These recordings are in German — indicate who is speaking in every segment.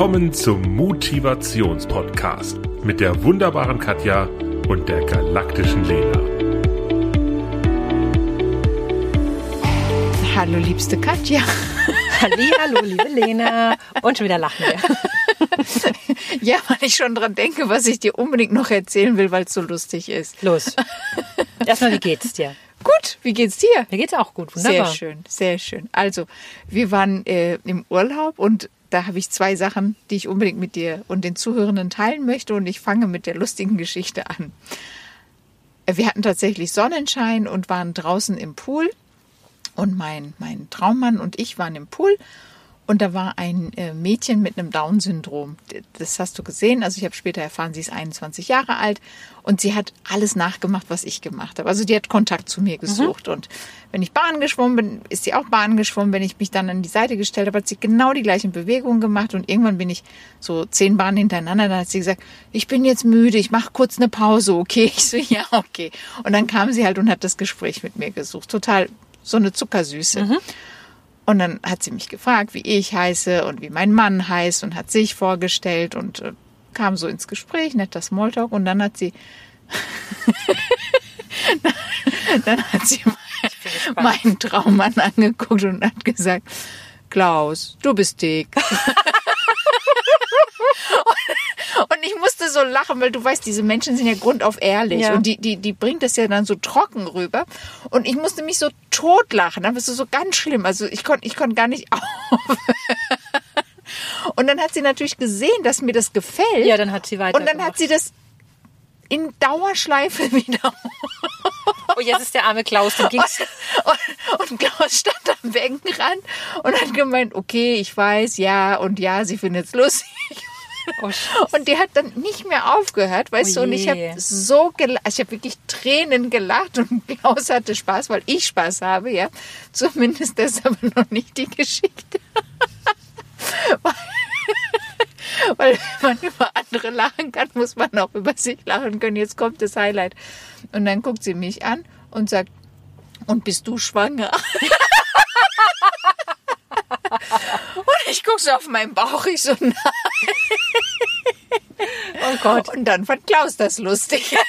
Speaker 1: Willkommen zum Motivationspodcast mit der wunderbaren Katja und der galaktischen Lena.
Speaker 2: Hallo, liebste Katja.
Speaker 3: Halli, hallo, liebe Lena. Und schon wieder lachen wir.
Speaker 2: Ja, weil ich schon dran denke, was ich dir unbedingt noch erzählen will, weil es so lustig ist.
Speaker 3: Los. Erstmal, wie geht's dir?
Speaker 2: Gut, wie geht's dir?
Speaker 3: Mir geht's auch gut, wunderbar.
Speaker 2: Sehr schön, sehr schön. Also, wir waren äh, im Urlaub und da habe ich zwei Sachen, die ich unbedingt mit dir und den Zuhörenden teilen möchte und ich fange mit der lustigen Geschichte an. Wir hatten tatsächlich Sonnenschein und waren draußen im Pool und mein, mein Traummann und ich waren im Pool und da war ein äh, Mädchen mit einem Down-Syndrom. Das hast du gesehen. Also ich habe später erfahren, sie ist 21 Jahre alt und sie hat alles nachgemacht, was ich gemacht habe. Also die hat Kontakt zu mir gesucht und wenn ich Bahn geschwommen bin, ist sie auch Bahn geschwommen. Wenn ich mich dann an die Seite gestellt habe, hat sie genau die gleichen Bewegungen gemacht und irgendwann bin ich so zehn Bahnen hintereinander. Dann hat sie gesagt, ich bin jetzt müde, ich mache kurz eine Pause, okay? Ich so, ja, okay. Und dann kam sie halt und hat das Gespräch mit mir gesucht. Total so eine Zuckersüße. Und dann hat sie mich gefragt, wie ich heiße und wie mein Mann heißt und hat sich vorgestellt und äh, kam so ins Gespräch, netter Smalltalk und dann hat sie dann hat sie meinen Traummann angeguckt und hat gesagt, Klaus, du bist dick. Und ich musste so lachen, weil du weißt, diese Menschen sind ja grundauf ehrlich
Speaker 3: Ja.
Speaker 2: und die, die, die bringt das ja dann so trocken rüber. Und ich musste mich so totlachen. Das war so ganz schlimm. Also ich konnte ich konnte gar nicht aufhören. Und dann hat sie natürlich gesehen, dass mir das gefällt.
Speaker 3: Ja, dann hat sie weiter
Speaker 2: Und dann hat sie das in Dauerschleife wieder.
Speaker 3: Oh, jetzt ist der arme Klaus, ging's.
Speaker 2: Und, und Klaus stand am Beckenrand und hat gemeint, okay, ich weiß, ja, und ja, sie findet es lustig.
Speaker 3: Oh,
Speaker 2: Und die hat dann nicht mehr aufgehört, weißt
Speaker 3: Oh
Speaker 2: du, und ich habe so gelacht, ich habe wirklich Tränen gelacht und Klaus hatte Spaß, weil ich Spaß habe, ja. Zumindest das aber noch nicht die Geschichte. weil, wenn man über andere lachen kann, muss man auch über sich lachen können. Jetzt kommt das Highlight. Und dann guckt sie mich an und sagt, und bist du schwanger? und ich gucke so auf meinen Bauch, ich so, nein.
Speaker 3: oh Gott.
Speaker 2: Und dann fand Klaus das lustig.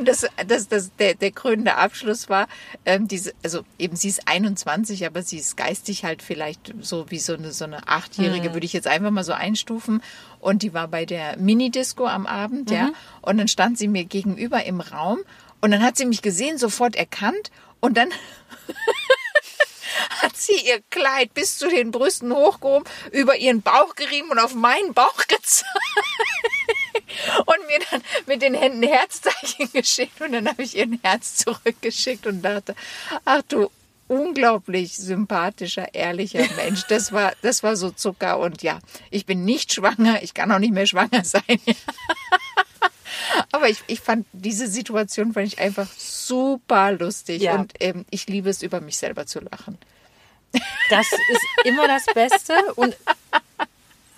Speaker 2: Und das, das, das, der, der krönende Abschluss war, ähm, diese, also eben sie ist 21, aber sie ist geistig halt vielleicht so wie so eine, so eine Achtjährige, würde ich jetzt einfach mal so einstufen. Und die war bei der Minidisco am Abend, ja. Und dann stand sie mir gegenüber im Raum und dann hat sie mich gesehen, sofort erkannt und dann hat sie ihr Kleid bis zu den Brüsten hochgehoben, über ihren Bauch gerieben und auf meinen Bauch gezeigt. Und mir dann mit den Händen Herzzeichen geschickt. Und dann habe ich ihr ein Herz zurückgeschickt und dachte, ach du unglaublich sympathischer, ehrlicher Mensch. Das war, das war so Zucker. Und ja, ich bin nicht schwanger. Ich kann auch nicht mehr schwanger sein. Aber ich, ich fand diese Situation fand ich einfach super lustig.
Speaker 3: Ja.
Speaker 2: Und ähm, ich liebe es, über mich selber zu lachen.
Speaker 3: Das ist immer das Beste und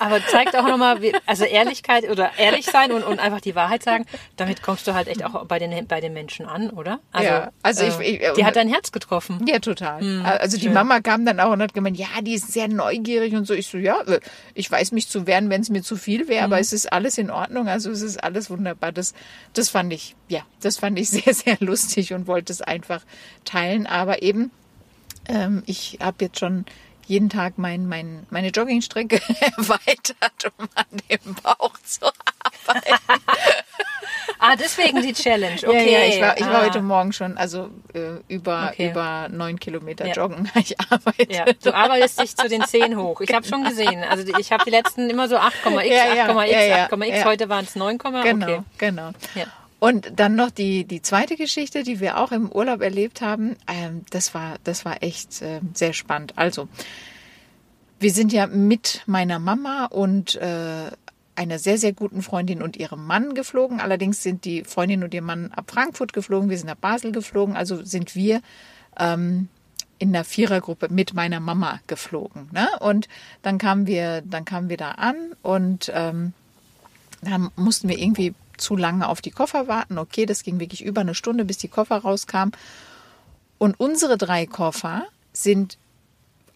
Speaker 3: aber zeigt auch nochmal, also Ehrlichkeit oder ehrlich sein und, und einfach die Wahrheit sagen, damit kommst du halt echt auch bei den, bei den Menschen an, oder? Also,
Speaker 2: Ja, also ich-
Speaker 3: äh,
Speaker 2: ich-
Speaker 3: die hat dein Herz getroffen.
Speaker 2: Ja, total. also die Mama kam dann auch und hat gemeint, ja, die ist sehr neugierig und so. Ich so, ja, äh, ich weiß mich zu wehren, wenn es mir zu viel wäre, aber es ist alles in Ordnung. Also es ist alles wunderbar. Das, das fand ich, ja, das fand ich sehr, sehr lustig und wollte es einfach teilen. Aber eben, ähm, ich habe jetzt schon jeden Tag mein, mein, meine Joggingstrecke erweitert, um an dem Bauch zu arbeiten.
Speaker 3: Ah, deswegen die Challenge. Okay.
Speaker 2: Ja, ja, ich war, ich war
Speaker 3: ah.
Speaker 2: heute Morgen schon, also äh, über,
Speaker 3: Okay.
Speaker 2: über neun Kilometer
Speaker 3: Ja.
Speaker 2: joggen. Ich arbeite.
Speaker 3: Ja, du arbeitest dich zu den 10 hoch. Ich habe schon gesehen. Also ich habe die letzten immer so 8,x,
Speaker 2: Ja, ja,
Speaker 3: 8,x,
Speaker 2: ja, ja,
Speaker 3: 8,x.
Speaker 2: ja.
Speaker 3: Heute waren es 9,
Speaker 2: Genau,
Speaker 3: okay.
Speaker 2: genau.
Speaker 3: Ja.
Speaker 2: Und dann noch die, die zweite Geschichte, die wir auch im Urlaub erlebt haben. Ähm, das, war, das war echt ähm, sehr spannend. Also, wir sind ja mit meiner Mama und äh, einer sehr, sehr guten Freundin und ihrem Mann geflogen. Allerdings sind die Freundin und ihr Mann ab Frankfurt geflogen, wir sind nach Basel geflogen. Also sind wir ähm, in der Vierergruppe mit meiner Mama geflogen. Ne? Und dann kamen wir, dann kamen wir da an und ähm, dann mussten wir irgendwie zu lange auf die Koffer warten. Okay, das ging wirklich über eine Stunde, bis die Koffer rauskamen. Und unsere drei Koffer sind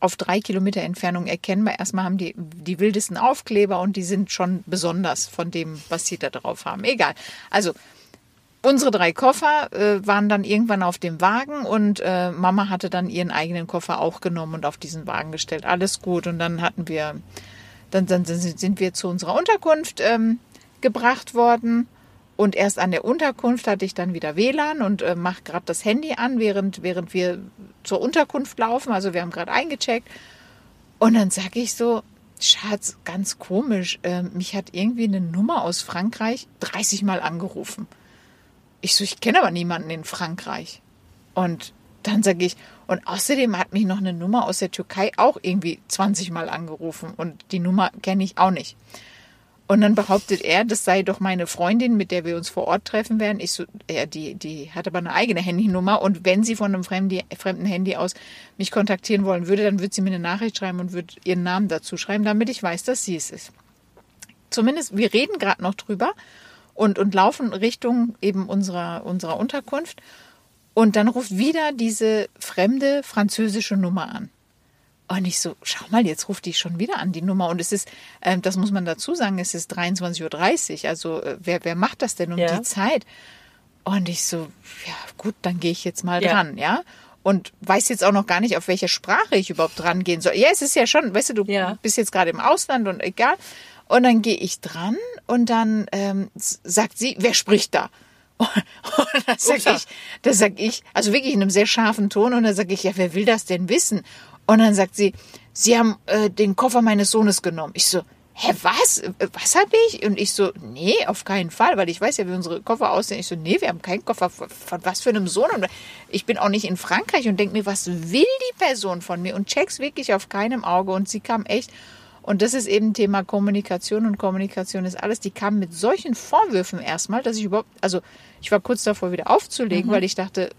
Speaker 2: auf drei Kilometer Entfernung erkennbar. Erstmal haben die die wildesten Aufkleber und die sind schon besonders von dem, was sie da drauf haben. Egal. Also unsere drei Koffer äh, waren dann irgendwann auf dem Wagen und äh, Mama hatte dann ihren eigenen Koffer auch genommen und auf diesen Wagen gestellt. Alles gut. Und dann hatten wir, dann, dann sind wir zu unserer Unterkunft ähm, gebracht worden. Und erst an der Unterkunft hatte ich dann wieder WLAN und äh, mache gerade das Handy an, während, während wir zur Unterkunft laufen. Also wir haben gerade eingecheckt. Und dann sage ich so, Schatz, ganz komisch, äh, mich hat irgendwie eine Nummer aus Frankreich 30 Mal angerufen. Ich so, ich kenne aber niemanden in Frankreich. Und dann sage ich, und außerdem hat mich noch eine Nummer aus der Türkei auch irgendwie 20 Mal angerufen und die Nummer kenne ich auch nicht. Und dann behauptet er, das sei doch meine Freundin, mit der wir uns vor Ort treffen werden. Ich so, ja, die, die hat aber eine eigene Handynummer und wenn sie von einem fremden, fremden Handy aus mich kontaktieren wollen würde, dann würde sie mir eine Nachricht schreiben und würde ihren Namen dazu schreiben, damit ich weiß, dass sie es ist. Zumindest, wir reden gerade noch drüber und, und laufen Richtung eben unserer, unserer Unterkunft. Und dann ruft wieder diese fremde französische Nummer an. Und ich so, schau mal, jetzt ruft die schon wieder an, die Nummer. Und es ist, äh, das muss man dazu sagen, es ist 23.30 Uhr. Also äh, wer, wer macht das denn um
Speaker 3: Ja.
Speaker 2: die Zeit? Und ich so, ja gut, dann gehe ich jetzt mal
Speaker 3: Ja.
Speaker 2: dran, ja. Und weiß jetzt auch noch gar nicht, auf welche Sprache ich überhaupt dran gehen soll. Ja, es ist ja schon, weißt du, du
Speaker 3: Ja.
Speaker 2: bist jetzt gerade im Ausland und egal. Und dann gehe ich dran und dann ähm, sagt sie, wer spricht da? Und dann sag
Speaker 3: Upsa.
Speaker 2: ich, da sag ich, also wirklich in einem sehr scharfen Ton, und dann sag ich, ja, wer will das denn wissen? Und dann sagt sie, sie haben äh, den Koffer meines Sohnes genommen. Ich so, hä, was? Was habe ich? Und ich so, nee, auf keinen Fall, weil ich weiß ja, wie unsere Koffer aussehen. Ich so, nee, wir haben keinen Koffer. Von, von was für einem Sohn? Und ich bin auch nicht in Frankreich und denk mir, was will die Person von mir? Und check's wirklich auf keinem Auge. Und sie kam echt, und das ist eben Thema Kommunikation und Kommunikation ist alles. Die kam mit solchen Vorwürfen erstmal, dass ich überhaupt, also ich war kurz davor wieder aufzulegen, weil ich dachte,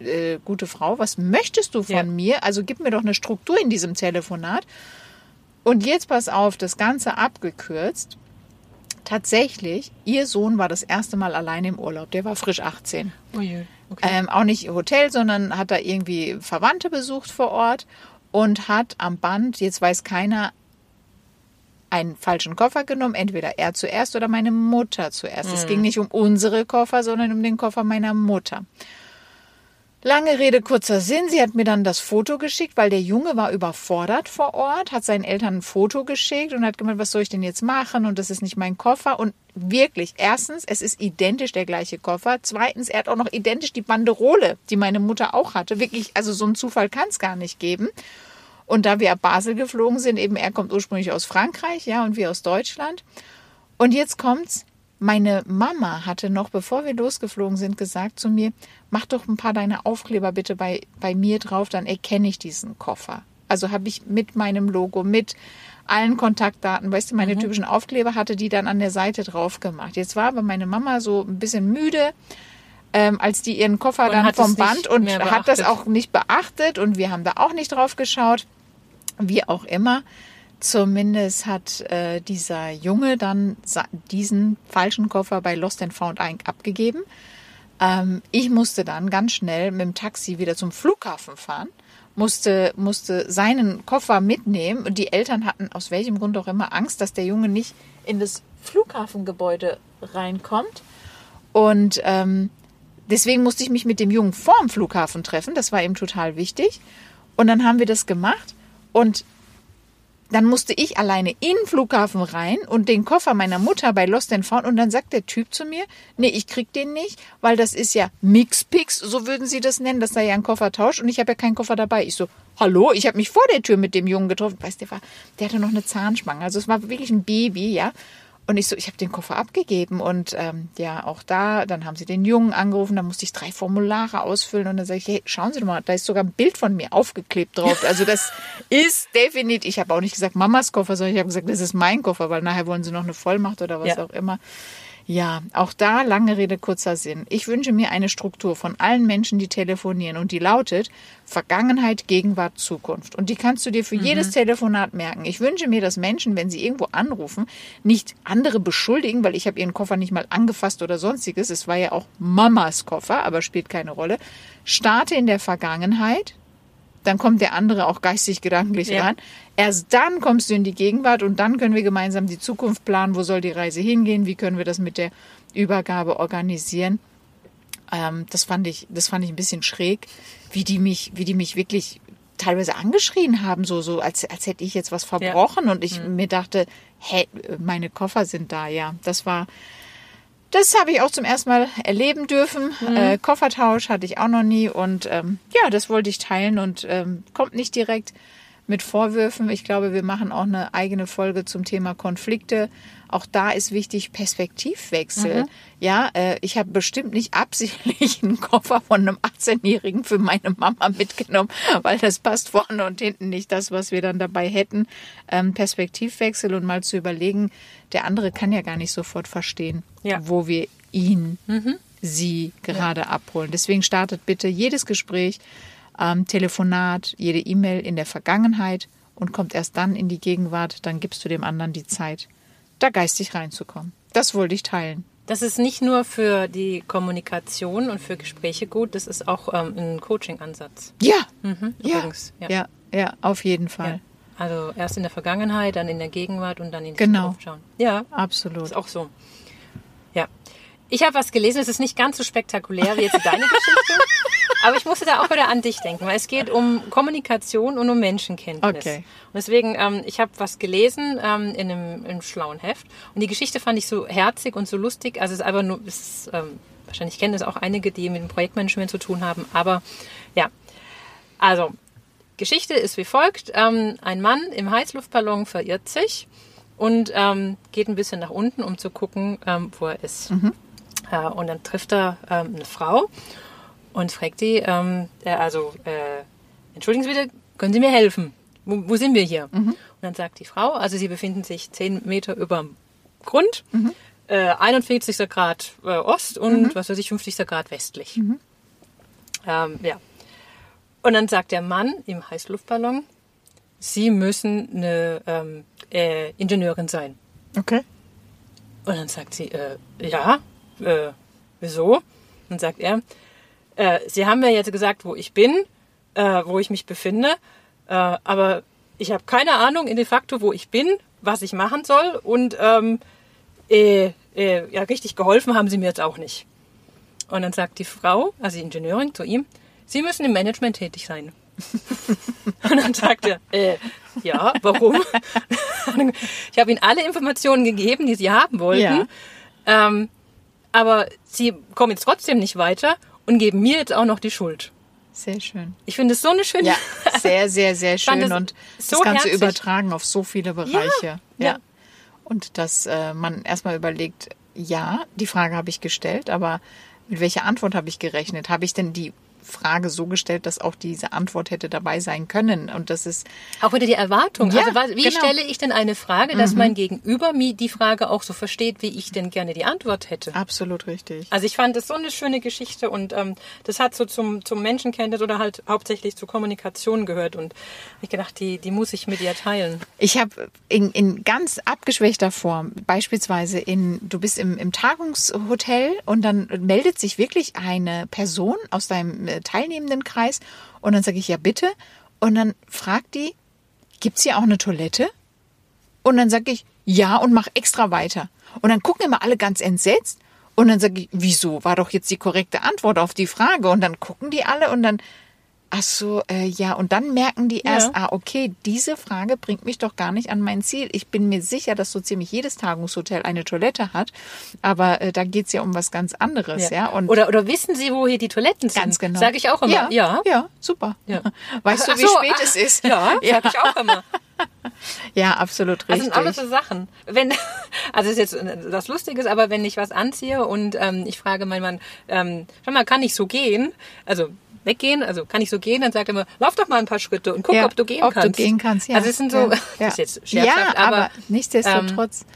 Speaker 2: äh, gute Frau, was möchtest du von
Speaker 3: Ja.
Speaker 2: mir? Also gib mir doch eine Struktur in diesem Telefonat. Und jetzt pass auf, das Ganze abgekürzt. Tatsächlich, ihr Sohn war das erste Mal alleine im Urlaub. Der war frisch 18.
Speaker 3: Ui, okay.
Speaker 2: Ähm, auch nicht Hotel, sondern hat da irgendwie Verwandte besucht vor Ort und hat am Band, jetzt weiß keiner, einen falschen Koffer genommen, entweder er zuerst oder meine Mutter zuerst. Es ging nicht um unsere Koffer, sondern um den Koffer meiner Mutter. Lange Rede, kurzer Sinn. Sie hat mir dann das Foto geschickt, weil der Junge war überfordert vor Ort, hat seinen Eltern ein Foto geschickt und hat gemeint, was soll ich denn jetzt machen? Und das ist nicht mein Koffer. Und wirklich, erstens, es ist identisch der gleiche Koffer. Zweitens, er hat auch noch identisch die Banderole, die meine Mutter auch hatte. Wirklich, also so einen Zufall kann es gar nicht geben. Und da wir ab Basel geflogen sind, eben er kommt ursprünglich aus Frankreich, ja, und wir aus Deutschland. Und jetzt kommt's. Meine Mama hatte noch, bevor wir losgeflogen sind, gesagt zu mir, mach doch ein paar deiner Aufkleber bitte bei, bei mir drauf, dann erkenne ich diesen Koffer. Also habe ich mit meinem Logo, mit allen Kontaktdaten, weißt du, meine typischen Aufkleber hatte die dann an der Seite drauf gemacht. Jetzt war aber meine Mama so ein bisschen müde, ähm, als die ihren Koffer
Speaker 3: Und
Speaker 2: dann vom Band und hat das auch nicht beachtet und wir haben da auch nicht drauf geschaut. Wie auch immer. Zumindest hat äh, dieser Junge dann diesen falschen Koffer bei Lost and Found abgegeben. Ähm, ich musste dann ganz schnell mit dem Taxi wieder zum Flughafen fahren, musste, musste seinen Koffer mitnehmen und die Eltern hatten aus welchem Grund auch immer Angst, dass der Junge nicht in das Flughafengebäude reinkommt. Und ähm, deswegen musste ich mich mit dem Jungen vorm Flughafen treffen. Das war ihm total wichtig. Und dann haben wir das gemacht. Und dann musste ich alleine in den Flughafen rein und den Koffer meiner Mutter bei Lost and Found und dann sagt der Typ zu mir, nee, ich krieg den nicht, weil das ist ja Mixpix, so würden sie das nennen, das sei ja ein Koffertausch und ich habe ja keinen Koffer dabei. Ich so, hallo, ich habe mich vor der Tür mit dem Jungen getroffen. Weißt du, der war, der hatte noch eine Zahnspange, also es war wirklich ein Baby, ja. Und ich so, ich habe den Koffer abgegeben und ähm, ja, auch da, dann haben sie den Jungen angerufen, da musste ich drei Formulare ausfüllen und dann sage ich, hey, schauen Sie doch mal, da ist sogar ein Bild von mir aufgeklebt drauf. Also das ist definitiv, ich habe auch nicht gesagt Mamas Koffer, sondern ich habe gesagt, das ist mein Koffer, weil nachher wollen sie noch eine Vollmacht oder was
Speaker 3: Ja.
Speaker 2: auch immer. Ja, auch da lange Rede, kurzer Sinn. Ich wünsche mir eine Struktur von allen Menschen, die telefonieren und die lautet Vergangenheit, Gegenwart, Zukunft. Und die kannst du dir für jedes Telefonat merken. Ich wünsche mir, dass Menschen, wenn sie irgendwo anrufen, nicht andere beschuldigen, weil ich habe ihren Koffer nicht mal angefasst oder sonstiges. Es war ja auch Mamas Koffer, aber spielt keine Rolle. Starte in der Vergangenheit, dann kommt der andere auch geistig gedanklich
Speaker 3: Ja.
Speaker 2: ran. Erst dann kommst du in die Gegenwart und dann können wir gemeinsam die Zukunft planen, wo soll die Reise hingehen, wie können wir das mit der Übergabe organisieren. Ähm, das fand ich, das fand ich ein bisschen schräg, wie die mich, wie die mich wirklich teilweise angeschrien haben, so, so, als, als hätte ich jetzt was verbrochen und ich mir dachte, hä, meine Koffer sind da, ja. Das war, das habe ich auch zum ersten Mal erleben dürfen. Äh, Koffertausch hatte ich auch noch nie und ähm, ja, das wollte ich teilen und ähm, kommt nicht direkt mit Vorwürfen. Ich glaube, wir machen auch eine eigene Folge zum Thema Konflikte. Auch da ist wichtig Perspektivwechsel. Ja, äh, ich habe bestimmt nicht absichtlich einen Koffer von einem 18-Jährigen für meine Mama mitgenommen, weil das passt vorne und hinten nicht das, was wir dann dabei hätten. Ähm, Perspektivwechsel und mal zu überlegen, der andere kann ja gar nicht sofort verstehen,
Speaker 3: Ja.
Speaker 2: wo wir ihn, sie gerade abholen. Deswegen startet bitte jedes Gespräch, ähm, Telefonat, jede E-Mail in der Vergangenheit und kommt erst dann in die Gegenwart. Dann gibst du dem anderen die Zeit, da geistig reinzukommen. Das wollte ich teilen.
Speaker 3: Das ist nicht nur für die Kommunikation und für Gespräche gut, das ist auch ähm, ein Coaching-Ansatz.
Speaker 2: Ja,
Speaker 3: Mhm,
Speaker 2: ja, ja,
Speaker 3: ja.
Speaker 2: ja, auf jeden Fall.
Speaker 3: Ja. Also erst in der Vergangenheit, dann in der Gegenwart und dann in die
Speaker 2: Genau.
Speaker 3: Zukunft schauen. Ja,
Speaker 2: Absolut.
Speaker 3: ist auch so. Ja. Ich habe was gelesen, es ist nicht ganz so spektakulär wie jetzt deine Geschichte, aber ich musste da auch wieder an dich denken, weil es geht um Kommunikation und um Menschenkenntnis.
Speaker 2: Okay.
Speaker 3: Und deswegen, ähm, ich habe was gelesen ähm, in, einem, in einem schlauen Heft und die Geschichte fand ich so herzig und so lustig. Also es ist einfach nur, es ist, ähm, wahrscheinlich kennen das auch einige, die mit dem Projektmanagement zu tun haben, aber ja. Also, Geschichte ist wie folgt. Ähm, ein Mann im Heißluftballon verirrt sich und ähm, geht ein bisschen nach unten, um zu gucken, ähm, wo er ist. Äh, und dann trifft er eine Frau und fragt die, ähm, äh, also, äh, entschuldigen Sie bitte, können Sie mir helfen? Wo, wo sind wir hier? Und dann sagt die Frau, also Sie befinden sich zehn Meter über dem Grund, äh, 41. Grad äh, Ost und was weiß ich, 50. Grad westlich. Ähm, ja. Und dann sagt der Mann im Heißluftballon, Sie müssen eine ähm, äh, Ingenieurin sein.
Speaker 2: Okay.
Speaker 3: Und dann sagt sie, äh, ja, äh, wieso? Dann sagt er, äh, Sie haben mir jetzt gesagt, wo ich bin, äh, wo ich mich befinde, äh, aber ich habe keine Ahnung in de facto, wo ich bin, was ich machen soll und ähm, äh, äh, ja, richtig geholfen haben Sie mir jetzt auch nicht. Und dann sagt die Frau, also die Ingenieurin zu ihm, Sie müssen im Management tätig sein. Und dann sagt er, äh, ja, warum? ich habe Ihnen alle Informationen gegeben, die Sie haben wollten.
Speaker 2: Ja.
Speaker 3: Ähm, aber Sie kommen jetzt trotzdem nicht weiter und geben mir jetzt auch noch die Schuld.
Speaker 2: Sehr schön.
Speaker 3: Ich finde es so eine schöne.
Speaker 2: Ja, sehr, sehr, sehr schön und
Speaker 3: so
Speaker 2: das Ganze
Speaker 3: herzig.
Speaker 2: übertragen auf so viele Bereiche.
Speaker 3: ja.
Speaker 2: Und dass äh, man erstmal überlegt, ja, die Frage habe ich gestellt, aber mit welcher Antwort habe ich gerechnet? Habe ich denn die Frage so gestellt, dass auch diese Antwort hätte dabei sein können? Und das ist
Speaker 3: Auch wieder die Erwartung.
Speaker 2: Ja,
Speaker 3: also wie
Speaker 2: genau.
Speaker 3: stelle ich denn eine Frage, dass mein Gegenüber mir die Frage auch so versteht, wie ich denn gerne die Antwort hätte?
Speaker 2: absolut richtig.
Speaker 3: Also ich fand das so eine schöne Geschichte und ähm, das hat so zum, zum Menschenkenntnis oder halt hauptsächlich zur Kommunikation gehört und ich gedacht, die, die muss ich mit ihr teilen.
Speaker 2: Ich habe in, in ganz abgeschwächter Form, beispielsweise in, du bist im, im Tagungshotel und dann meldet sich wirklich eine Person aus deinem äh, teilnehmenden Kreis und dann sage ich, ja bitte. Und dann fragt die, gibt's hier auch eine Toilette? Und dann sage ich, ja und mach extra weiter. Und dann gucken immer alle ganz entsetzt und dann sage ich, wieso? War doch jetzt die korrekte Antwort auf die Frage. Und dann gucken die alle und dann, ach so, äh, ja. Und dann merken die erst,
Speaker 3: Ja.
Speaker 2: ah, okay, diese Frage bringt mich doch gar nicht an mein Ziel. Ich bin mir sicher, dass so ziemlich jedes Tagungshotel eine Toilette hat. Aber äh, da geht's ja um was ganz anderes, ja. Und
Speaker 3: oder, oder wissen Sie, wo hier die Toiletten sind?
Speaker 2: ganz genau.
Speaker 3: Sage ich auch immer.
Speaker 2: Ja,
Speaker 3: Ja.
Speaker 2: ja, super.
Speaker 3: Ja.
Speaker 2: Weißt du,
Speaker 3: Ach
Speaker 2: wie
Speaker 3: so,
Speaker 2: spät
Speaker 3: ah,
Speaker 2: es ist?
Speaker 3: Ja,
Speaker 2: ja,
Speaker 3: sage ich auch immer.
Speaker 2: ja absolut
Speaker 3: Also
Speaker 2: richtig.
Speaker 3: sind alles so Sachen. Wenn, also ist jetzt das Lustige ist, aber wenn ich was anziehe und ähm, ich frage meinen Mann, ähm, schau mal, kann ich so gehen? Also weggehen, also kann ich so gehen? Dann sagt er immer, lauf doch mal ein paar Schritte und guck,
Speaker 2: Ja,
Speaker 3: ob du gehen
Speaker 2: ob
Speaker 3: kannst.
Speaker 2: du gehen kannst, ja.
Speaker 3: Also es sind so,
Speaker 2: ja,
Speaker 3: das
Speaker 2: ja.
Speaker 3: ist jetzt
Speaker 2: ja,
Speaker 3: scherzhaft,
Speaker 2: aber,
Speaker 3: aber,
Speaker 2: nichtsdestotrotz.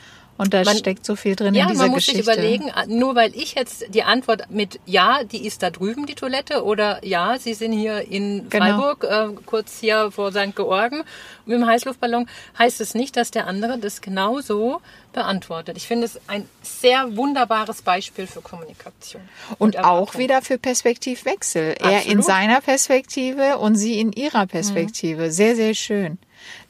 Speaker 2: Und da
Speaker 3: Man-
Speaker 2: steckt so viel drin
Speaker 3: Ja,
Speaker 2: in dieser
Speaker 3: man muss
Speaker 2: Geschichte.
Speaker 3: sich überlegen, ah, nur weil ich jetzt die Antwort mit Ja, die ist da drüben, die Toilette, oder Ja, Sie sind hier in
Speaker 2: Genau.
Speaker 3: Freiburg, äh, kurz hier vor St. Georgen mit dem Heißluftballon, heißt es nicht, dass der andere das genauso beantwortet. Ich finde es ein sehr wunderbares Beispiel für Kommunikation.
Speaker 2: Und auch
Speaker 3: Erwartung.
Speaker 2: wieder für Perspektivwechsel. Er in
Speaker 3: Absolut. Mhm.
Speaker 2: seiner Perspektive und sie in ihrer Perspektive. Sehr, sehr schön.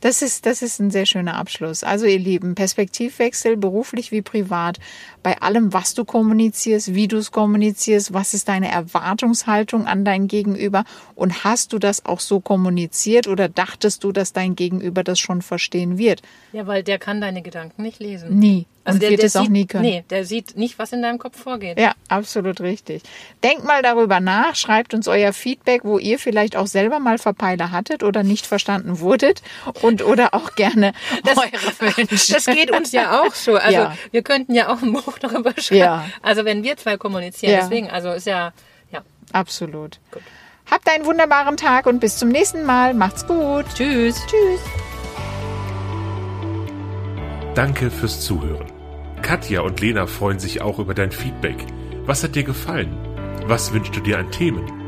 Speaker 2: Das ist, das ist ein sehr schöner Abschluss. Also ihr Lieben, Perspektivwechsel, beruflich wie privat, bei allem, was du kommunizierst, wie du es kommunizierst, was ist deine Erwartungshaltung an dein Gegenüber und hast du das auch so kommuniziert oder dachtest du, dass dein Gegenüber das schon verstehen wird?
Speaker 3: Ja, weil der kann deine Gedanken nicht lesen.
Speaker 2: Nie.
Speaker 3: Also
Speaker 2: und
Speaker 3: der,
Speaker 2: wird
Speaker 3: der
Speaker 2: es auch
Speaker 3: sieht,
Speaker 2: nie können.
Speaker 3: Nee, der sieht nicht, was in deinem Kopf vorgeht.
Speaker 2: Ja, absolut richtig. Denkt mal darüber nach, schreibt uns euer Feedback, wo ihr vielleicht auch selber mal Verpeiler hattet oder nicht verstanden wurdet und oder auch gerne eure Wünsche.
Speaker 3: Das geht uns ja auch so. Also
Speaker 2: Ja.
Speaker 3: wir könnten ja auch ein Buch darüber schreiben.
Speaker 2: Ja.
Speaker 3: Also wenn wir zwei kommunizieren,
Speaker 2: Ja.
Speaker 3: deswegen, also ist ja, ja.
Speaker 2: Absolut.
Speaker 3: Gut.
Speaker 2: Habt einen wunderbaren Tag und bis zum nächsten Mal. Macht's gut.
Speaker 3: Tschüss.
Speaker 2: Tschüss.
Speaker 1: Danke fürs Zuhören. Katja und Lena freuen sich auch über dein Feedback. Was hat dir gefallen? Was wünschst du dir an Themen?